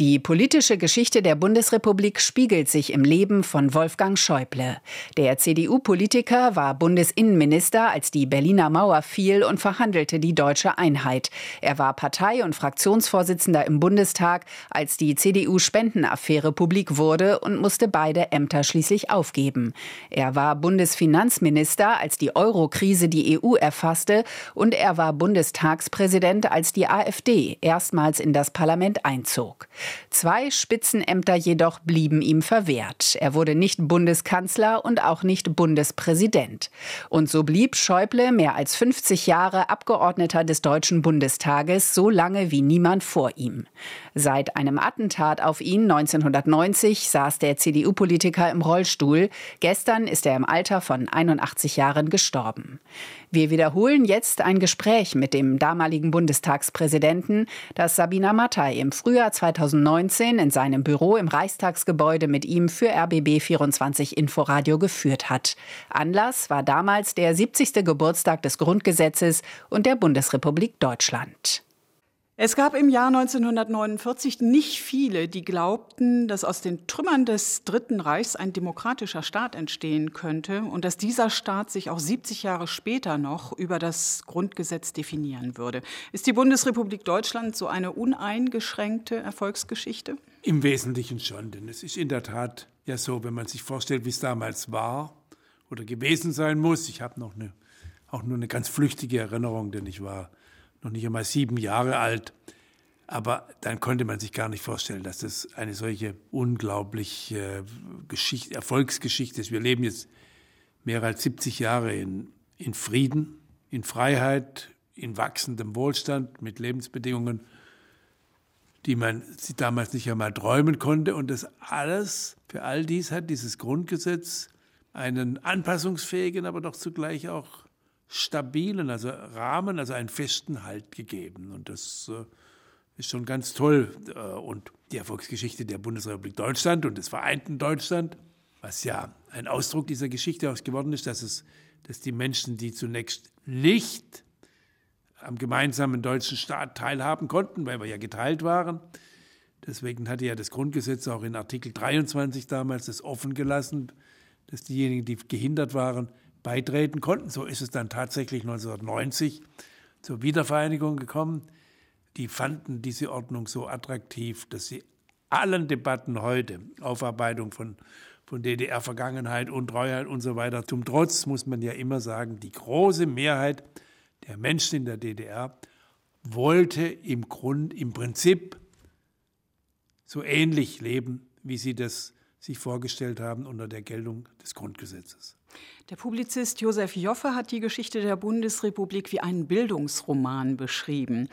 Die politische Geschichte der Bundesrepublik spiegelt sich im Leben von Wolfgang Schäuble. Der CDU-Politiker war Bundesinnenminister, als die Berliner Mauer fiel und verhandelte die deutsche Einheit. Er war Partei- und Fraktionsvorsitzender im Bundestag, als die CDU-Spendenaffäre publik wurde und musste beide Ämter schließlich aufgeben. Er war Bundesfinanzminister, als die Euro-Krise die EU erfasste und er war Bundestagspräsident, als die AfD erstmals in das Parlament einzog. Zwei Spitzenämter jedoch blieben ihm verwehrt. Er wurde nicht Bundeskanzler und auch nicht Bundespräsident. Und so blieb Schäuble mehr als 50 Jahre Abgeordneter des Deutschen Bundestages, so lange wie niemand vor ihm. Seit einem Attentat auf ihn 1990 saß der CDU-Politiker im Rollstuhl. Gestern ist er im Alter von 81 Jahren gestorben. Wir wiederholen jetzt ein Gespräch mit dem damaligen Bundestagspräsidenten, das Sabina Mattei im Frühjahr 2019 in seinem Büro im Reichstagsgebäude mit ihm für RBB 24 Inforadio geführt hat. Anlass war damals der 70. Geburtstag des Grundgesetzes und der Bundesrepublik Deutschland. Es gab im Jahr 1949 nicht viele, die glaubten, dass aus den Trümmern des Dritten Reichs ein demokratischer Staat entstehen könnte und dass dieser Staat sich auch 70 Jahre später noch über das Grundgesetz definieren würde. Ist die Bundesrepublik Deutschland so eine uneingeschränkte Erfolgsgeschichte? Im Wesentlichen schon, denn es ist in der Tat ja so, wenn man sich vorstellt, wie es damals war oder gewesen sein muss. Ich habe noch eine, auch nur eine ganz flüchtige Erinnerung, denn ich war noch nicht einmal sieben Jahre alt. Aber dann konnte man sich gar nicht vorstellen, dass das eine solche unglaubliche Geschichte, Erfolgsgeschichte ist. Wir leben jetzt mehr als 70 Jahre in, in Frieden, in Freiheit, in wachsendem Wohlstand, mit Lebensbedingungen, die man sich damals nicht einmal träumen konnte. Und das alles, für all dies hat dieses Grundgesetz einen anpassungsfähigen, aber doch zugleich auch stabilen, also Rahmen, also einen festen Halt gegeben. Und das äh, ist schon ganz toll. Äh, und die Erfolgsgeschichte der Bundesrepublik Deutschland und des vereinten Deutschland, was ja ein Ausdruck dieser Geschichte auch geworden ist, dass, es, dass die Menschen, die zunächst nicht am gemeinsamen deutschen Staat teilhaben konnten, weil wir ja geteilt waren, Deswegen hatte ja das Grundgesetz auch in Artikel 23 damals das offen gelassen, dass diejenigen, die gehindert waren, beitreten konnten. So ist es dann tatsächlich 1990 zur Wiedervereinigung gekommen. Die fanden diese Ordnung so attraktiv, dass sie allen Debatten heute, Aufarbeitung von, von DDR-Vergangenheit, Untreuheit und so weiter, zum Trotz muss man ja immer sagen, die große Mehrheit der Menschen in der DDR wollte im Grund, im Prinzip so ähnlich leben, wie sie das sich vorgestellt haben unter der Geltung des Grundgesetzes. Der Publizist Josef Joffe hat die Geschichte der Bundesrepublik wie einen Bildungsroman beschrieben.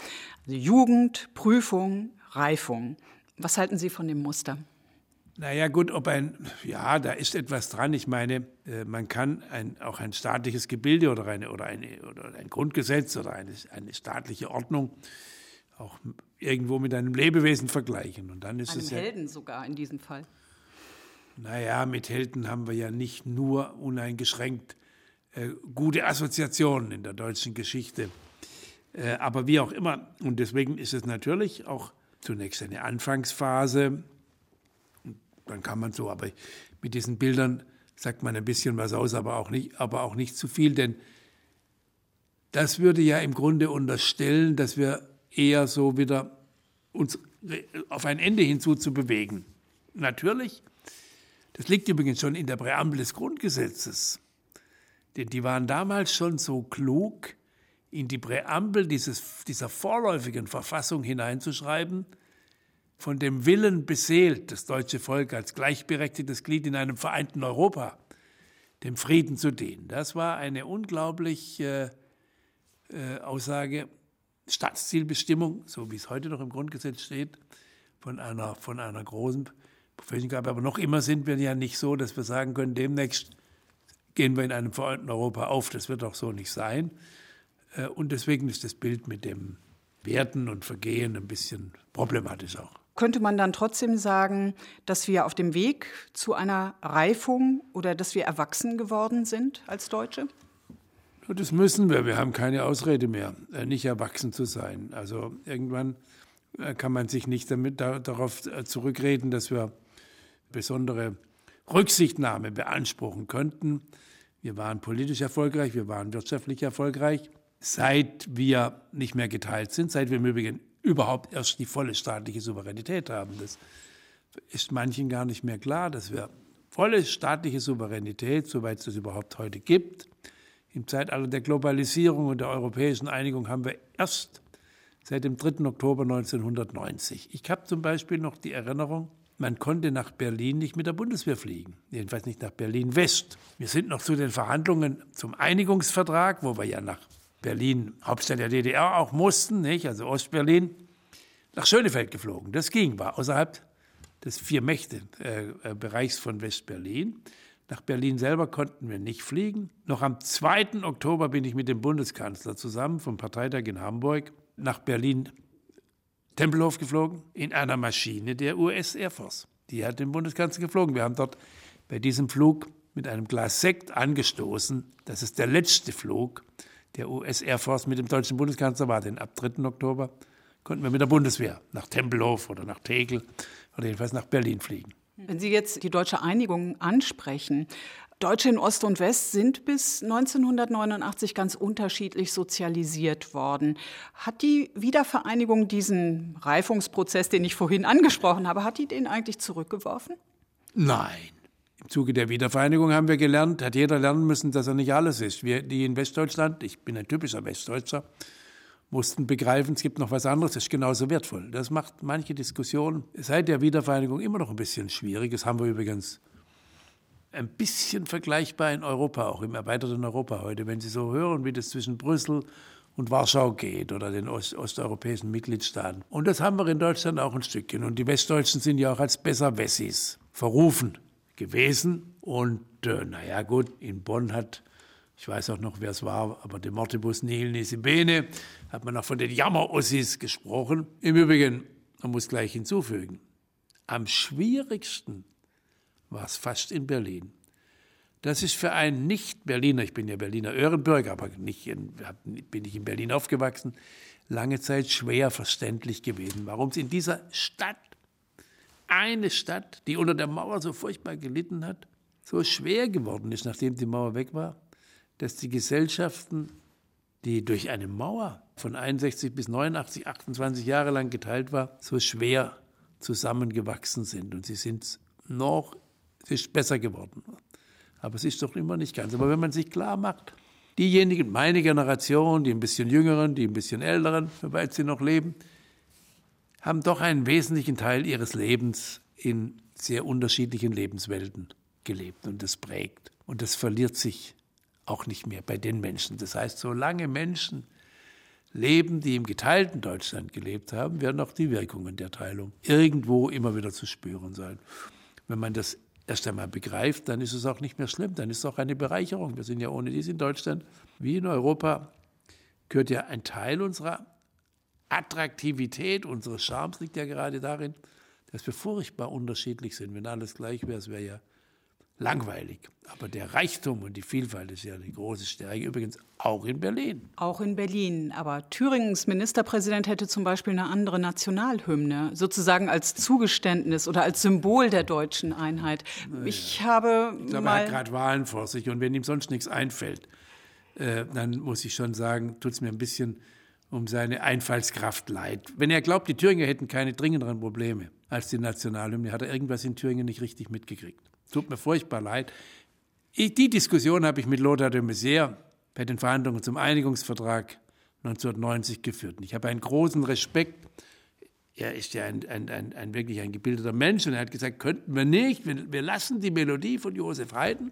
Also Jugend, Prüfung, Reifung. Was halten Sie von dem Muster? Naja, gut, ob ein, ja, da ist etwas dran. Ich meine, äh, man kann ein, auch ein staatliches Gebilde oder, eine, oder, eine, oder ein Grundgesetz oder eine, eine staatliche Ordnung auch irgendwo mit einem Lebewesen vergleichen. Und dann ist einem es Helden ja, sogar in diesem Fall. Naja, mit Helden haben wir ja nicht nur uneingeschränkt äh, gute Assoziationen in der deutschen Geschichte. Äh, aber wie auch immer, und deswegen ist es natürlich auch zunächst eine Anfangsphase. Dann kann man so, aber mit diesen Bildern sagt man ein bisschen was aus, aber auch nicht, aber auch nicht zu viel, denn das würde ja im Grunde unterstellen, dass wir eher so wieder uns auf ein Ende hinzu zu bewegen. Natürlich das liegt übrigens schon in der Präambel des Grundgesetzes. Denn die waren damals schon so klug, in die Präambel dieses, dieser vorläufigen Verfassung hineinzuschreiben, von dem Willen beseelt, das deutsche Volk als gleichberechtigtes Glied in einem vereinten Europa dem Frieden zu dienen. Das war eine unglaubliche äh, Aussage, Staatszielbestimmung, so wie es heute noch im Grundgesetz steht, von einer, von einer großen Professiongabe. Aber noch immer sind wir ja nicht so, dass wir sagen können, demnächst gehen wir in einem vereinten Europa auf. Das wird auch so nicht sein. Äh, und deswegen ist das Bild mit dem Werten und Vergehen ein bisschen problematisch auch. Könnte man dann trotzdem sagen, dass wir auf dem Weg zu einer Reifung oder dass wir erwachsen geworden sind als Deutsche? Das müssen wir. Wir haben keine Ausrede mehr, äh, nicht erwachsen zu sein. Also irgendwann äh, kann man sich nicht damit, da, darauf zurückreden, dass wir besondere Rücksichtnahme beanspruchen könnten. Wir waren politisch erfolgreich, wir waren wirtschaftlich erfolgreich. Seit wir nicht mehr geteilt sind, seit wir im Übrigen überhaupt erst die volle staatliche Souveränität haben, das ist manchen gar nicht mehr klar, dass wir volle staatliche Souveränität, soweit es das überhaupt heute gibt, im Zeitalter der Globalisierung und der europäischen Einigung haben wir erst seit dem 3. Oktober 1990. Ich habe zum Beispiel noch die Erinnerung, man konnte nach Berlin nicht mit der Bundeswehr fliegen, jedenfalls nicht nach Berlin West. Wir sind noch zu den Verhandlungen zum Einigungsvertrag, wo wir ja nach Berlin, Hauptstadt der DDR, auch mussten, nicht? also Ostberlin, nach Schönefeld geflogen. Das ging, war außerhalb des Vier-Mächte-Bereichs von West-Berlin. Nach Berlin selber konnten wir nicht fliegen. Noch am 2. Oktober bin ich mit dem Bundeskanzler zusammen vom Parteitag in Hamburg nach Berlin Tempelhof geflogen in einer Maschine der US Air Force. Die hat den Bundeskanzler geflogen. Wir haben dort bei diesem Flug mit einem Glas Sekt angestoßen. Das ist der letzte Flug der US Air Force mit dem deutschen Bundeskanzler war, denn ab 3. Oktober konnten wir mit der Bundeswehr nach Tempelhof oder nach Tegel oder jedenfalls nach Berlin fliegen. Wenn Sie jetzt die deutsche Einigung ansprechen, Deutsche in Ost und West sind bis 1989 ganz unterschiedlich sozialisiert worden. Hat die Wiedervereinigung diesen Reifungsprozess, den ich vorhin angesprochen habe, hat die den eigentlich zurückgeworfen? Nein. Im Zuge der Wiedervereinigung haben wir gelernt, hat jeder lernen müssen, dass er nicht alles ist. Wir, die in Westdeutschland, ich bin ein typischer Westdeutscher, mussten begreifen, es gibt noch was anderes, das ist genauso wertvoll. Das macht manche Diskussionen seit der Wiedervereinigung immer noch ein bisschen schwierig. Das haben wir übrigens ein bisschen vergleichbar in Europa, auch im erweiterten Europa heute. Wenn Sie so hören, wie das zwischen Brüssel und Warschau geht oder den Ost osteuropäischen Mitgliedstaaten. Und das haben wir in Deutschland auch ein Stückchen. Und die Westdeutschen sind ja auch als Besserwessis verrufen gewesen. Und äh, naja gut, in Bonn hat, ich weiß auch noch, wer es war, aber de Mortibus nihil nisi bene, hat man auch von den Jammerossis gesprochen. Im Übrigen, man muss gleich hinzufügen, am schwierigsten war es fast in Berlin. Das ist für einen Nicht-Berliner, ich bin ja Berliner Öhrenbürger, aber nicht in, bin ich in Berlin aufgewachsen, lange Zeit schwer verständlich gewesen, warum es in dieser Stadt, eine Stadt, die unter der Mauer so furchtbar gelitten hat, so schwer geworden ist, nachdem die Mauer weg war, dass die Gesellschaften, die durch eine Mauer von 61 bis 89, 28 Jahre lang geteilt war, so schwer zusammengewachsen sind. Und sie sind noch es ist besser geworden. Aber es ist doch immer nicht ganz. Aber wenn man sich klar macht, diejenigen, meine Generation, die ein bisschen jüngeren, die ein bisschen älteren, soweit sie noch leben, haben doch einen wesentlichen Teil ihres Lebens in sehr unterschiedlichen Lebenswelten gelebt und das prägt. Und das verliert sich auch nicht mehr bei den Menschen. Das heißt, solange Menschen leben, die im geteilten Deutschland gelebt haben, werden auch die Wirkungen der Teilung irgendwo immer wieder zu spüren sein. Wenn man das erst einmal begreift, dann ist es auch nicht mehr schlimm, dann ist es auch eine Bereicherung. Wir sind ja ohne dies in Deutschland wie in Europa, gehört ja ein Teil unserer Attraktivität, unseres Charmes liegt ja gerade darin, dass wir furchtbar unterschiedlich sind. Wenn alles gleich wäre, es wäre ja langweilig. Aber der Reichtum und die Vielfalt ist ja eine große Stärke, übrigens auch in Berlin. Auch in Berlin. Aber Thüringens Ministerpräsident hätte zum Beispiel eine andere Nationalhymne, sozusagen als Zugeständnis oder als Symbol der deutschen Einheit. Naja. Ich habe. Ich glaube, er hat gerade Wahlen vor sich und wenn ihm sonst nichts einfällt, äh, dann muss ich schon sagen, tut es mir ein bisschen um seine Einfallskraft leid. Wenn er glaubt, die Thüringer hätten keine dringenderen Probleme als die Nationalhymne, hat er irgendwas in Thüringen nicht richtig mitgekriegt. Tut mir furchtbar leid. Ich, die Diskussion habe ich mit Lothar de Maizière bei den Verhandlungen zum Einigungsvertrag 1990 geführt. Und ich habe einen großen Respekt. Er ist ja ein, ein, ein, ein, wirklich ein gebildeter Mensch und er hat gesagt, könnten wir nicht, wir, wir lassen die Melodie von Josef Haydn,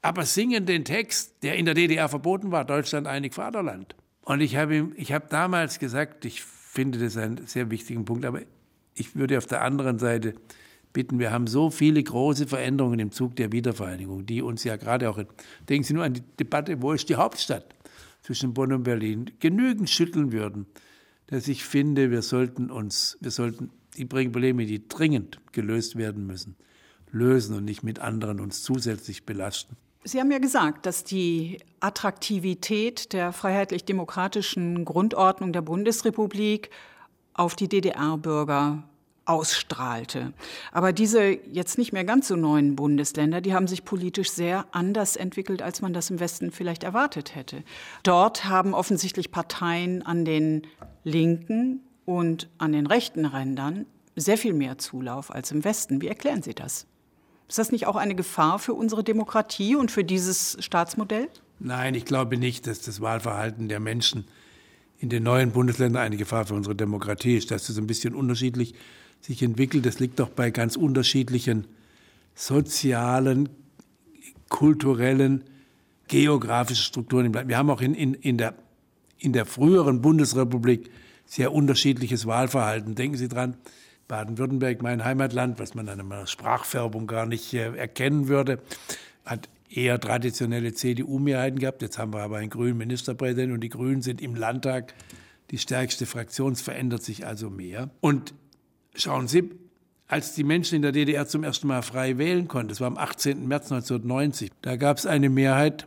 aber singen den Text, der in der DDR verboten war, Deutschland einig Vaterland. Und ich habe ihm, ich habe damals gesagt, ich finde das einen sehr wichtigen Punkt, aber ich würde auf der anderen Seite bitten, wir haben so viele große Veränderungen im Zug der Wiedervereinigung, die uns ja gerade auch, denken Sie nur an die Debatte, wo ist die Hauptstadt zwischen Bonn und Berlin, genügend schütteln würden, dass ich finde, wir sollten uns, wir sollten die Probleme, die dringend gelöst werden müssen, lösen und nicht mit anderen uns zusätzlich belasten. Sie haben ja gesagt, dass die Attraktivität der freiheitlich-demokratischen Grundordnung der Bundesrepublik auf die DDR-Bürger ausstrahlte. Aber diese jetzt nicht mehr ganz so neuen Bundesländer, die haben sich politisch sehr anders entwickelt, als man das im Westen vielleicht erwartet hätte. Dort haben offensichtlich Parteien an den linken und an den rechten Rändern sehr viel mehr Zulauf als im Westen. Wie erklären Sie das? Ist das nicht auch eine Gefahr für unsere Demokratie und für dieses Staatsmodell? Nein, ich glaube nicht, dass das Wahlverhalten der Menschen in den neuen Bundesländern eine Gefahr für unsere Demokratie ist. Das ist ein bisschen unterschiedlich sich entwickelt. Das liegt doch bei ganz unterschiedlichen sozialen, kulturellen, geografischen Strukturen. Wir haben auch in, in, in, der, in der früheren Bundesrepublik sehr unterschiedliches Wahlverhalten. Denken Sie dran, Baden-Württemberg, mein Heimatland, was man an einer Sprachfärbung gar nicht äh, erkennen würde, hat eher traditionelle CDU-Mehrheiten gehabt. Jetzt haben wir aber einen grünen Ministerpräsidenten und die Grünen sind im Landtag die stärkste Fraktion. Es verändert sich also mehr. Und Schauen Sie, als die Menschen in der DDR zum ersten Mal frei wählen konnten, das war am 18. März 1990, da gab es eine Mehrheit,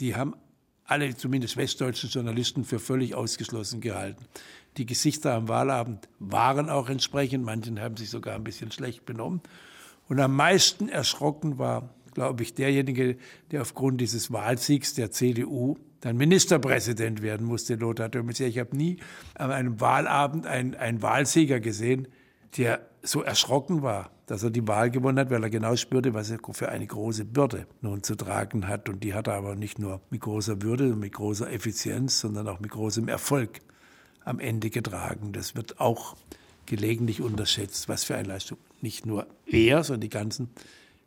die haben alle, zumindest westdeutschen Journalisten, für völlig ausgeschlossen gehalten. Die Gesichter am Wahlabend waren auch entsprechend, manchen haben sich sogar ein bisschen schlecht benommen. Und am meisten erschrocken war, glaube ich, derjenige, der aufgrund dieses Wahlsiegs der CDU dann Ministerpräsident werden musste, Lothar de Ich habe nie an einem Wahlabend einen, einen Wahlsieger gesehen, der so erschrocken war, dass er die Wahl gewonnen hat, weil er genau spürte, was er für eine große Bürde nun zu tragen hat. Und die hat er aber nicht nur mit großer Würde und mit großer Effizienz, sondern auch mit großem Erfolg am Ende getragen. Das wird auch gelegentlich unterschätzt, was für eine Leistung nicht nur er, sondern die ganzen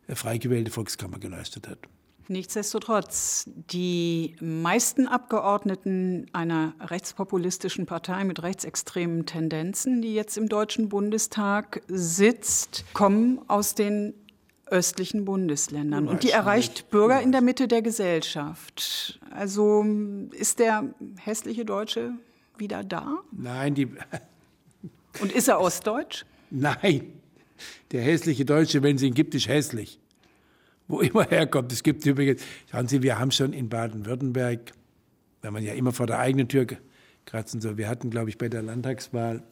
äh, frei gewählte Volkskammer geleistet hat. Nichtsdestotrotz, die meisten Abgeordneten einer rechtspopulistischen Partei mit rechtsextremen Tendenzen, die jetzt im Deutschen Bundestag sitzt, kommen aus den östlichen Bundesländern. Und die erreicht Bürger in der Mitte der Gesellschaft. Also ist der hässliche Deutsche wieder da? Nein, die. Und ist er ostdeutsch? Nein. Der hässliche Deutsche, wenn es ihn gibt, ist hässlich wo immer herkommt. Es gibt übrigens, schauen Sie, wir haben schon in Baden-Württemberg, wenn man ja immer vor der eigenen Tür kratzen soll, wir hatten, glaube ich, bei der Landtagswahl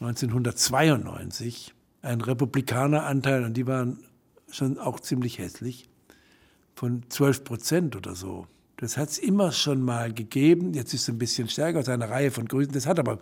1992 einen Republikaneranteil und die waren schon auch ziemlich hässlich, von 12 Prozent oder so. Das hat es immer schon mal gegeben. Jetzt ist es ein bisschen stärker aus einer Reihe von Grüßen. Das hat aber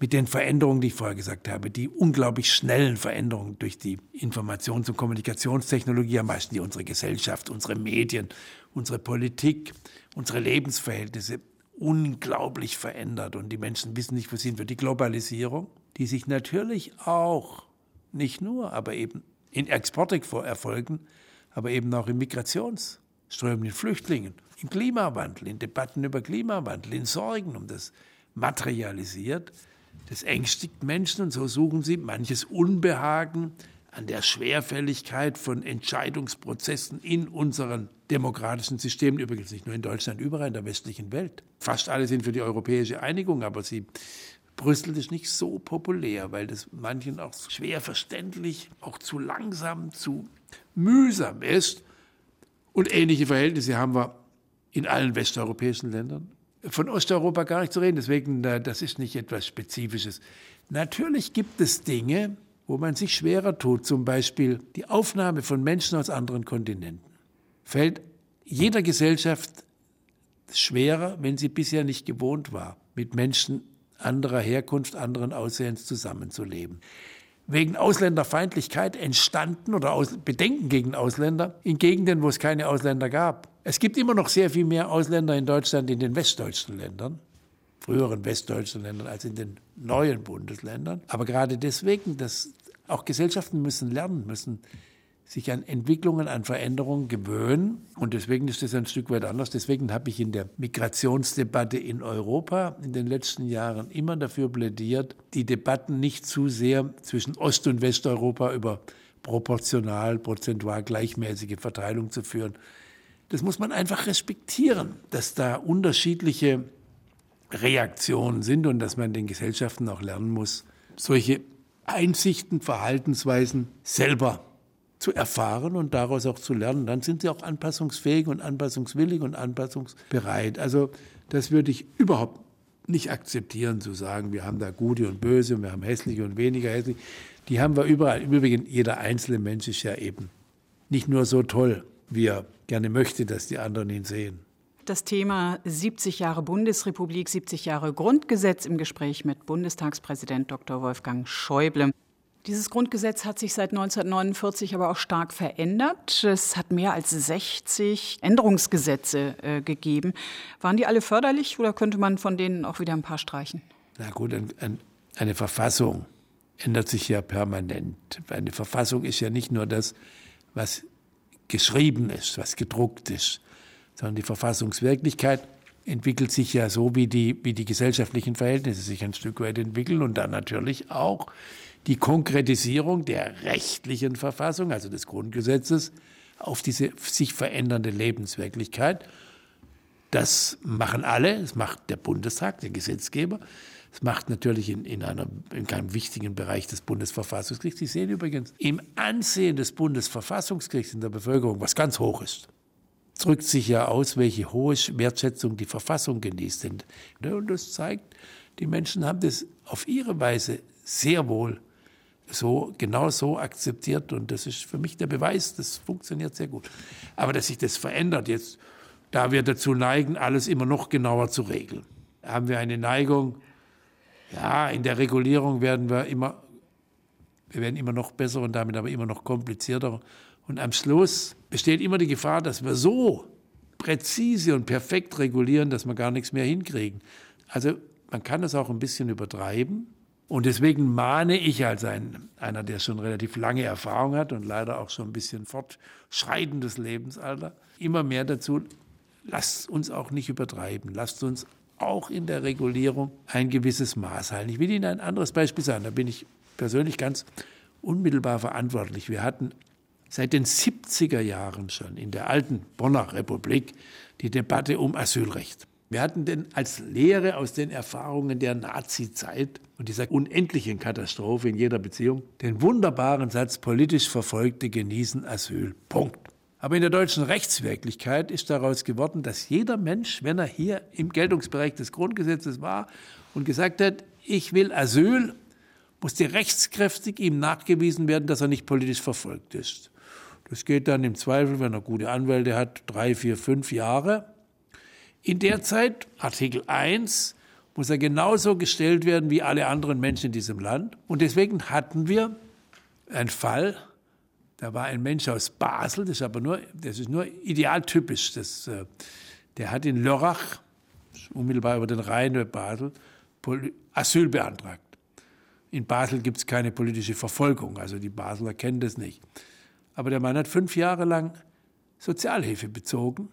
mit den Veränderungen, die ich vorher gesagt habe, die unglaublich schnellen Veränderungen durch die Informations- und Kommunikationstechnologie, am meisten die unsere Gesellschaft, unsere Medien, unsere Politik, unsere Lebensverhältnisse unglaublich verändert und die Menschen wissen nicht, wo sie sind. Die Globalisierung, die sich natürlich auch, nicht nur, aber eben in Exporte erfolgen, aber eben auch in Migrationsströmen, in Flüchtlingen, im Klimawandel, in Debatten über Klimawandel, in Sorgen um das materialisiert, das ängstigt Menschen und so suchen sie manches Unbehagen an der Schwerfälligkeit von Entscheidungsprozessen in unseren demokratischen Systemen, übrigens nicht nur in Deutschland, überall in der westlichen Welt. Fast alle sind für die europäische Einigung, aber sie Brüssel ist nicht so populär, weil das manchen auch schwer verständlich, auch zu langsam, zu mühsam ist. Und ähnliche Verhältnisse haben wir in allen westeuropäischen Ländern von Osteuropa gar nicht zu reden. Deswegen, das ist nicht etwas Spezifisches. Natürlich gibt es Dinge, wo man sich schwerer tut. Zum Beispiel die Aufnahme von Menschen aus anderen Kontinenten. Fällt jeder Gesellschaft schwerer, wenn sie bisher nicht gewohnt war, mit Menschen anderer Herkunft, anderen Aussehens zusammenzuleben wegen Ausländerfeindlichkeit entstanden oder aus Bedenken gegen Ausländer in Gegenden, wo es keine Ausländer gab. Es gibt immer noch sehr viel mehr Ausländer in Deutschland in den westdeutschen Ländern, früheren westdeutschen Ländern als in den neuen Bundesländern. Aber gerade deswegen, dass auch Gesellschaften müssen lernen, müssen sich an Entwicklungen, an Veränderungen gewöhnen. Und deswegen ist das ein Stück weit anders. Deswegen habe ich in der Migrationsdebatte in Europa in den letzten Jahren immer dafür plädiert, die Debatten nicht zu sehr zwischen Ost- und Westeuropa über proportional, prozentual gleichmäßige Verteilung zu führen. Das muss man einfach respektieren, dass da unterschiedliche Reaktionen sind und dass man den Gesellschaften auch lernen muss, solche Einsichten, Verhaltensweisen selber zu erfahren und daraus auch zu lernen. Dann sind sie auch anpassungsfähig und anpassungswillig und anpassungsbereit. Also das würde ich überhaupt nicht akzeptieren zu sagen, wir haben da gute und böse und wir haben hässliche und weniger hässlich. Die haben wir überall. Im Übrigen, jeder einzelne Mensch ist ja eben nicht nur so toll, wie er gerne möchte, dass die anderen ihn sehen. Das Thema 70 Jahre Bundesrepublik, 70 Jahre Grundgesetz im Gespräch mit Bundestagspräsident Dr. Wolfgang Schäuble. Dieses Grundgesetz hat sich seit 1949 aber auch stark verändert. Es hat mehr als 60 Änderungsgesetze äh, gegeben. Waren die alle förderlich oder könnte man von denen auch wieder ein paar streichen? Na gut, ein, ein, eine Verfassung ändert sich ja permanent. Eine Verfassung ist ja nicht nur das, was geschrieben ist, was gedruckt ist, sondern die Verfassungswirklichkeit entwickelt sich ja so, wie die, wie die gesellschaftlichen Verhältnisse sich ein Stück weit entwickeln und dann natürlich auch die Konkretisierung der rechtlichen Verfassung, also des Grundgesetzes, auf diese sich verändernde Lebenswirklichkeit. Das machen alle, das macht der Bundestag, der Gesetzgeber, das macht natürlich in, in, einer, in einem wichtigen Bereich des Bundesverfassungsgerichts. Sie sehen übrigens im Ansehen des Bundesverfassungsgerichts in der Bevölkerung, was ganz hoch ist, drückt sich ja aus, welche hohe Wertschätzung die Verfassung genießt. Und das zeigt, die Menschen haben das auf ihre Weise sehr wohl so, genau so akzeptiert. Und das ist für mich der Beweis, das funktioniert sehr gut. Aber dass sich das verändert jetzt, da wir dazu neigen, alles immer noch genauer zu regeln, haben wir eine Neigung, ja, in der Regulierung werden wir immer, wir werden immer noch besser und damit aber immer noch komplizierter. Und am Schluss besteht immer die Gefahr, dass wir so präzise und perfekt regulieren, dass wir gar nichts mehr hinkriegen. Also man kann das auch ein bisschen übertreiben. Und deswegen mahne ich als ein, einer, der schon relativ lange Erfahrung hat und leider auch schon ein bisschen fortschreitendes Lebensalter, immer mehr dazu, lasst uns auch nicht übertreiben. Lasst uns auch in der Regulierung ein gewisses Maß halten. Ich will Ihnen ein anderes Beispiel sagen. Da bin ich persönlich ganz unmittelbar verantwortlich. Wir hatten seit den 70er Jahren schon in der alten Bonner Republik die Debatte um Asylrecht. Wir hatten denn als Lehre aus den Erfahrungen der Nazizeit und dieser unendlichen Katastrophe in jeder Beziehung den wunderbaren Satz, politisch Verfolgte genießen Asyl. Punkt. Aber in der deutschen Rechtswirklichkeit ist daraus geworden, dass jeder Mensch, wenn er hier im Geltungsbereich des Grundgesetzes war und gesagt hat, ich will Asyl, muss dir rechtskräftig ihm nachgewiesen werden, dass er nicht politisch verfolgt ist. Das geht dann im Zweifel, wenn er gute Anwälte hat, drei, vier, fünf Jahre. In der Zeit, Artikel 1, muss er genauso gestellt werden wie alle anderen Menschen in diesem Land. Und deswegen hatten wir einen Fall, da war ein Mensch aus Basel, das ist aber nur, das ist nur idealtypisch. Das, äh, der hat in Lörrach, unmittelbar über den Rhein bei Basel, Asyl beantragt. In Basel gibt es keine politische Verfolgung, also die Basler kennen das nicht. Aber der Mann hat fünf Jahre lang Sozialhilfe bezogen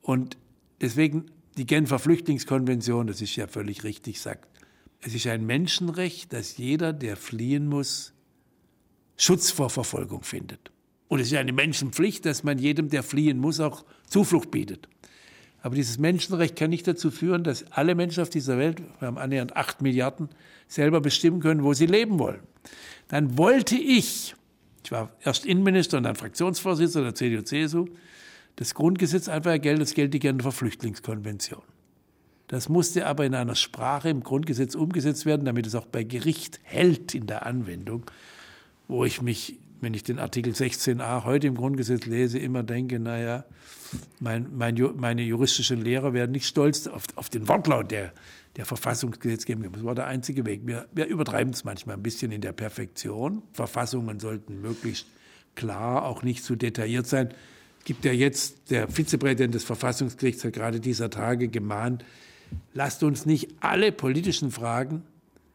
und Deswegen die Genfer Flüchtlingskonvention, das ist ja völlig richtig, sagt, es ist ein Menschenrecht, dass jeder, der fliehen muss, Schutz vor Verfolgung findet. Und es ist eine Menschenpflicht, dass man jedem, der fliehen muss, auch Zuflucht bietet. Aber dieses Menschenrecht kann nicht dazu führen, dass alle Menschen auf dieser Welt, wir haben annähernd acht Milliarden, selber bestimmen können, wo sie leben wollen. Dann wollte ich, ich war erst Innenminister und dann Fraktionsvorsitzender der CDU-CSU, das Grundgesetz einfach gilt, das gilt die Genfer Flüchtlingskonvention. Das musste aber in einer Sprache im Grundgesetz umgesetzt werden, damit es auch bei Gericht hält in der Anwendung, wo ich mich, wenn ich den Artikel 16a heute im Grundgesetz lese, immer denke, naja, mein, mein, meine juristischen Lehrer werden nicht stolz auf, auf den Wortlaut der, der Verfassungsgesetzgebung. Das war der einzige Weg. Wir, wir übertreiben es manchmal ein bisschen in der Perfektion. Verfassungen sollten möglichst klar, auch nicht zu detailliert sein gibt ja jetzt, der Vizepräsident des Verfassungsgerichts hat gerade dieser Tage gemahnt, lasst uns nicht alle politischen Fragen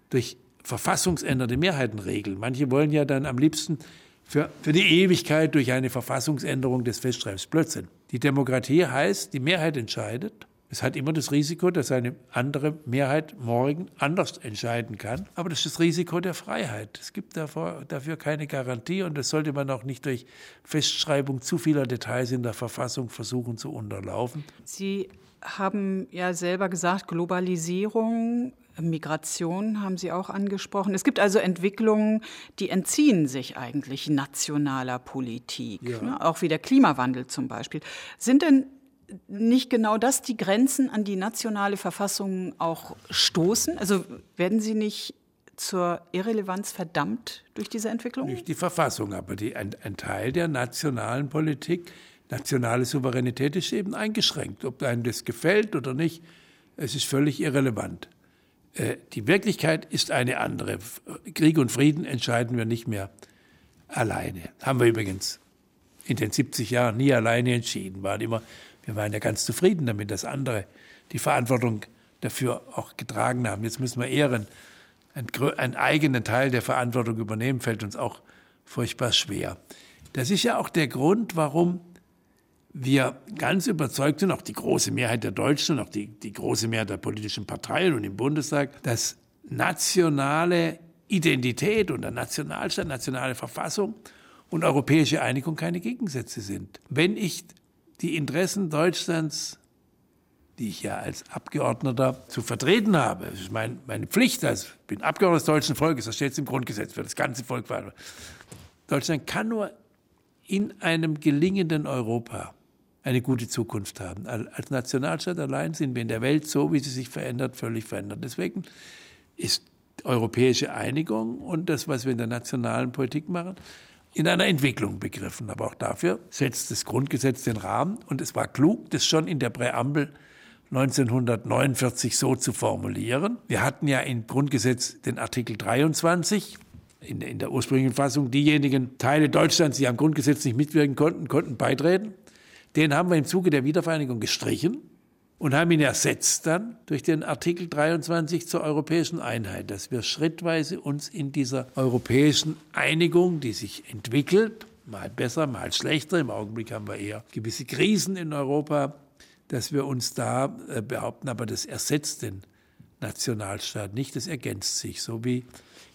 durch verfassungsändernde Mehrheiten regeln. Manche wollen ja dann am liebsten für, für die Ewigkeit durch eine Verfassungsänderung des Festschreibens Blödsinn. Die Demokratie heißt, die Mehrheit entscheidet es hat immer das Risiko, dass eine andere Mehrheit morgen anders entscheiden kann. Aber das ist das Risiko der Freiheit. Es gibt davor, dafür keine Garantie und das sollte man auch nicht durch Festschreibung zu vieler Details in der Verfassung versuchen zu unterlaufen. Sie haben ja selber gesagt, Globalisierung, Migration haben Sie auch angesprochen. Es gibt also Entwicklungen, die entziehen sich eigentlich nationaler Politik, ja. ne? auch wie der Klimawandel zum Beispiel. Sind denn nicht genau das die Grenzen an die nationale Verfassung auch stoßen? Also werden Sie nicht zur Irrelevanz verdammt durch diese Entwicklung? Nicht die Verfassung, aber die, ein, ein Teil der nationalen Politik, nationale Souveränität ist eben eingeschränkt. Ob einem das gefällt oder nicht, es ist völlig irrelevant. Äh, die Wirklichkeit ist eine andere. Krieg und Frieden entscheiden wir nicht mehr alleine. Haben wir übrigens in den 70 Jahren nie alleine entschieden. Waren immer, wir waren ja ganz zufrieden damit, dass andere die Verantwortung dafür auch getragen haben. Jetzt müssen wir ehren einen, eigenen Teil der Verantwortung übernehmen, fällt uns auch furchtbar schwer. Das ist ja auch der Grund, warum wir ganz überzeugt sind, auch die große Mehrheit der Deutschen, auch die, die große Mehrheit der politischen Parteien und im Bundestag, dass nationale Identität und der Nationalstaat, nationale Verfassung und europäische Einigung keine Gegensätze sind. Wenn ich die Interessen Deutschlands die ich ja als Abgeordneter zu vertreten habe. Das ist mein, meine Pflicht als bin Abgeordneter des deutschen Volkes, das steht im Grundgesetz für das ganze Volk. Deutschland kann nur in einem gelingenden Europa eine gute Zukunft haben. Als Nationalstaat allein sind wir in der Welt so, wie sie sich verändert, völlig verändert. Deswegen ist europäische Einigung und das, was wir in der nationalen Politik machen, in einer Entwicklung begriffen. Aber auch dafür setzt das Grundgesetz den Rahmen. Und es war klug, das schon in der Präambel 1949 so zu formulieren. Wir hatten ja im Grundgesetz den Artikel 23, in, in, der ursprünglichen Fassung, diejenigen Teile Deutschlands, die am Grundgesetz nicht mitwirken konnten, konnten beitreten. Den haben wir im Zuge der Wiedervereinigung gestrichen und haben ihn ersetzt dann durch den Artikel 23 zur europäischen Einheit, dass wir schrittweise uns in dieser europäischen Einigung, die sich entwickelt, mal besser, mal schlechter, im Augenblick haben wir eher gewisse Krisen in Europa, dass wir uns da äh, behaupten, aber das ersetzt den Nationalstaat nicht, das ergänzt sich. So wie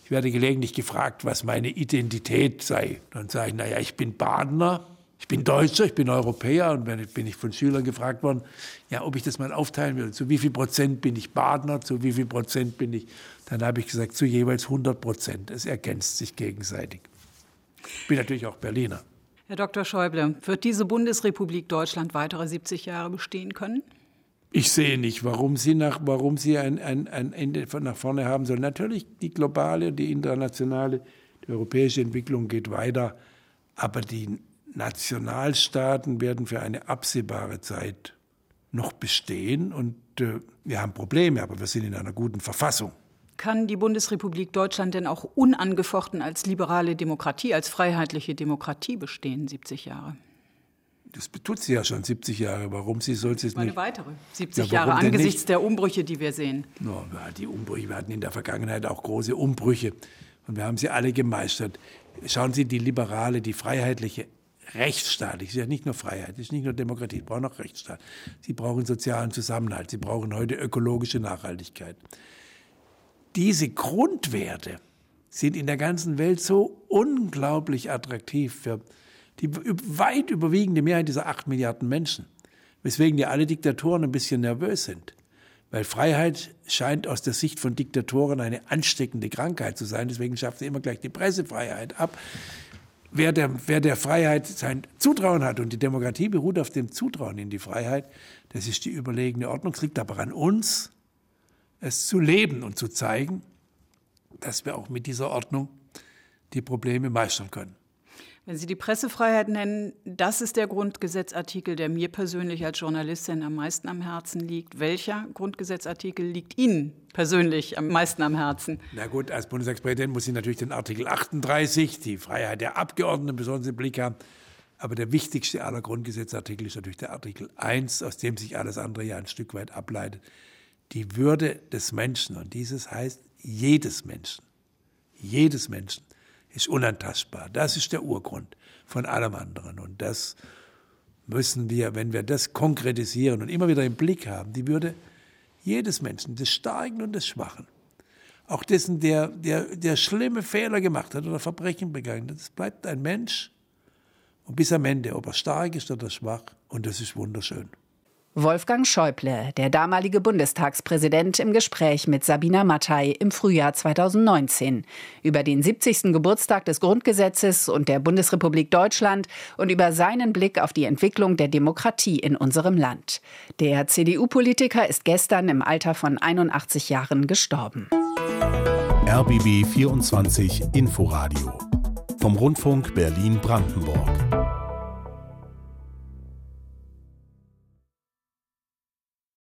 ich werde gelegentlich gefragt, was meine Identität sei. Dann sage ich, naja, ich bin Badener, ich bin Deutscher, ich bin Europäer. Und bin ich von Schülern gefragt worden, ja, ob ich das mal aufteilen will. Zu wie viel Prozent bin ich Badener, zu wie viel Prozent bin ich. Dann habe ich gesagt, zu jeweils 100 Prozent. Es ergänzt sich gegenseitig. Ich bin natürlich auch Berliner. Herr Dr. Schäuble, wird diese Bundesrepublik Deutschland weitere 70 Jahre bestehen können? Ich sehe nicht, warum sie, nach, warum sie ein, ein, ein Ende von nach vorne haben soll. Natürlich, die globale, die internationale, die europäische Entwicklung geht weiter, aber die Nationalstaaten werden für eine absehbare Zeit noch bestehen und äh, wir haben Probleme, aber wir sind in einer guten Verfassung. Kann die Bundesrepublik Deutschland denn auch unangefochten als liberale Demokratie, als freiheitliche Demokratie bestehen, 70 Jahre? Das tut sie ja schon 70 Jahre. Warum sie soll sie es nicht? Eine weitere 70 ja, Jahre angesichts der Umbrüche, die wir sehen. No, die Umbrüche, wir hatten in der Vergangenheit auch große Umbrüche und wir haben sie alle gemeistert. Schauen Sie, die liberale, die freiheitliche, rechtsstaatliche, ist ja nicht nur Freiheit, es ist nicht nur Demokratie, sie brauchen auch Rechtsstaat. Sie brauchen sozialen Zusammenhalt, sie brauchen heute ökologische Nachhaltigkeit diese Grundwerte sind in der ganzen Welt so unglaublich attraktiv für die weit überwiegende Mehrheit dieser acht Milliarden Menschen, weswegen ja alle Diktatoren ein bisschen nervös sind. Weil Freiheit scheint aus der Sicht von Diktatoren eine ansteckende Krankheit zu sein. Deswegen schafft sie immer gleich die Pressefreiheit ab. Wer der, wer der Freiheit sein Zutrauen hat und die Demokratie beruht auf dem Zutrauen in die Freiheit, das ist die überlegene Ordnung. Es liegt aber an uns, es zu leben und zu zeigen, dass wir auch mit dieser Ordnung die Probleme meistern können. Wenn Sie die Pressefreiheit nennen, das ist der Grundgesetzartikel, der mir persönlich als Journalistin am meisten am Herzen liegt. Welcher Grundgesetzartikel liegt Ihnen persönlich am meisten am Herzen? Na gut, als Bundestagspräsident muss ich natürlich den Artikel 38, die Freiheit der Abgeordneten, besonders im Blick haben. Aber der wichtigste aller Grundgesetzartikel ist natürlich der Artikel 1, aus dem sich alles andere ja ein Stück weit ableitet die Würde des Menschen. Und dieses heißt jedes Menschen. Jedes Menschen ist unantastbar. Das ist der Urgrund von allem anderen. Und das müssen wir, wenn wir das konkretisieren und immer wieder im Blick haben, die Würde jedes Menschen, des Starken und des Schwachen, auch dessen, der, der, der schlimme Fehler gemacht hat oder Verbrechen begangen hat, das bleibt ein Mensch und bis am Ende, ob er stark ist oder schwach, und das ist wunderschön. Wolfgang Schäuble, der damalige Bundestagspräsident, im Gespräch mit Sabina Mattei im Frühjahr 2019 über den 70. Geburtstag des Grundgesetzes und der Bundesrepublik Deutschland und über seinen Blick auf die Entwicklung der Demokratie in unserem Land. Der CDU-Politiker ist gestern im Alter von 81 Jahren gestorben. RBB 24 Inforadio vom Rundfunk Berlin-Brandenburg.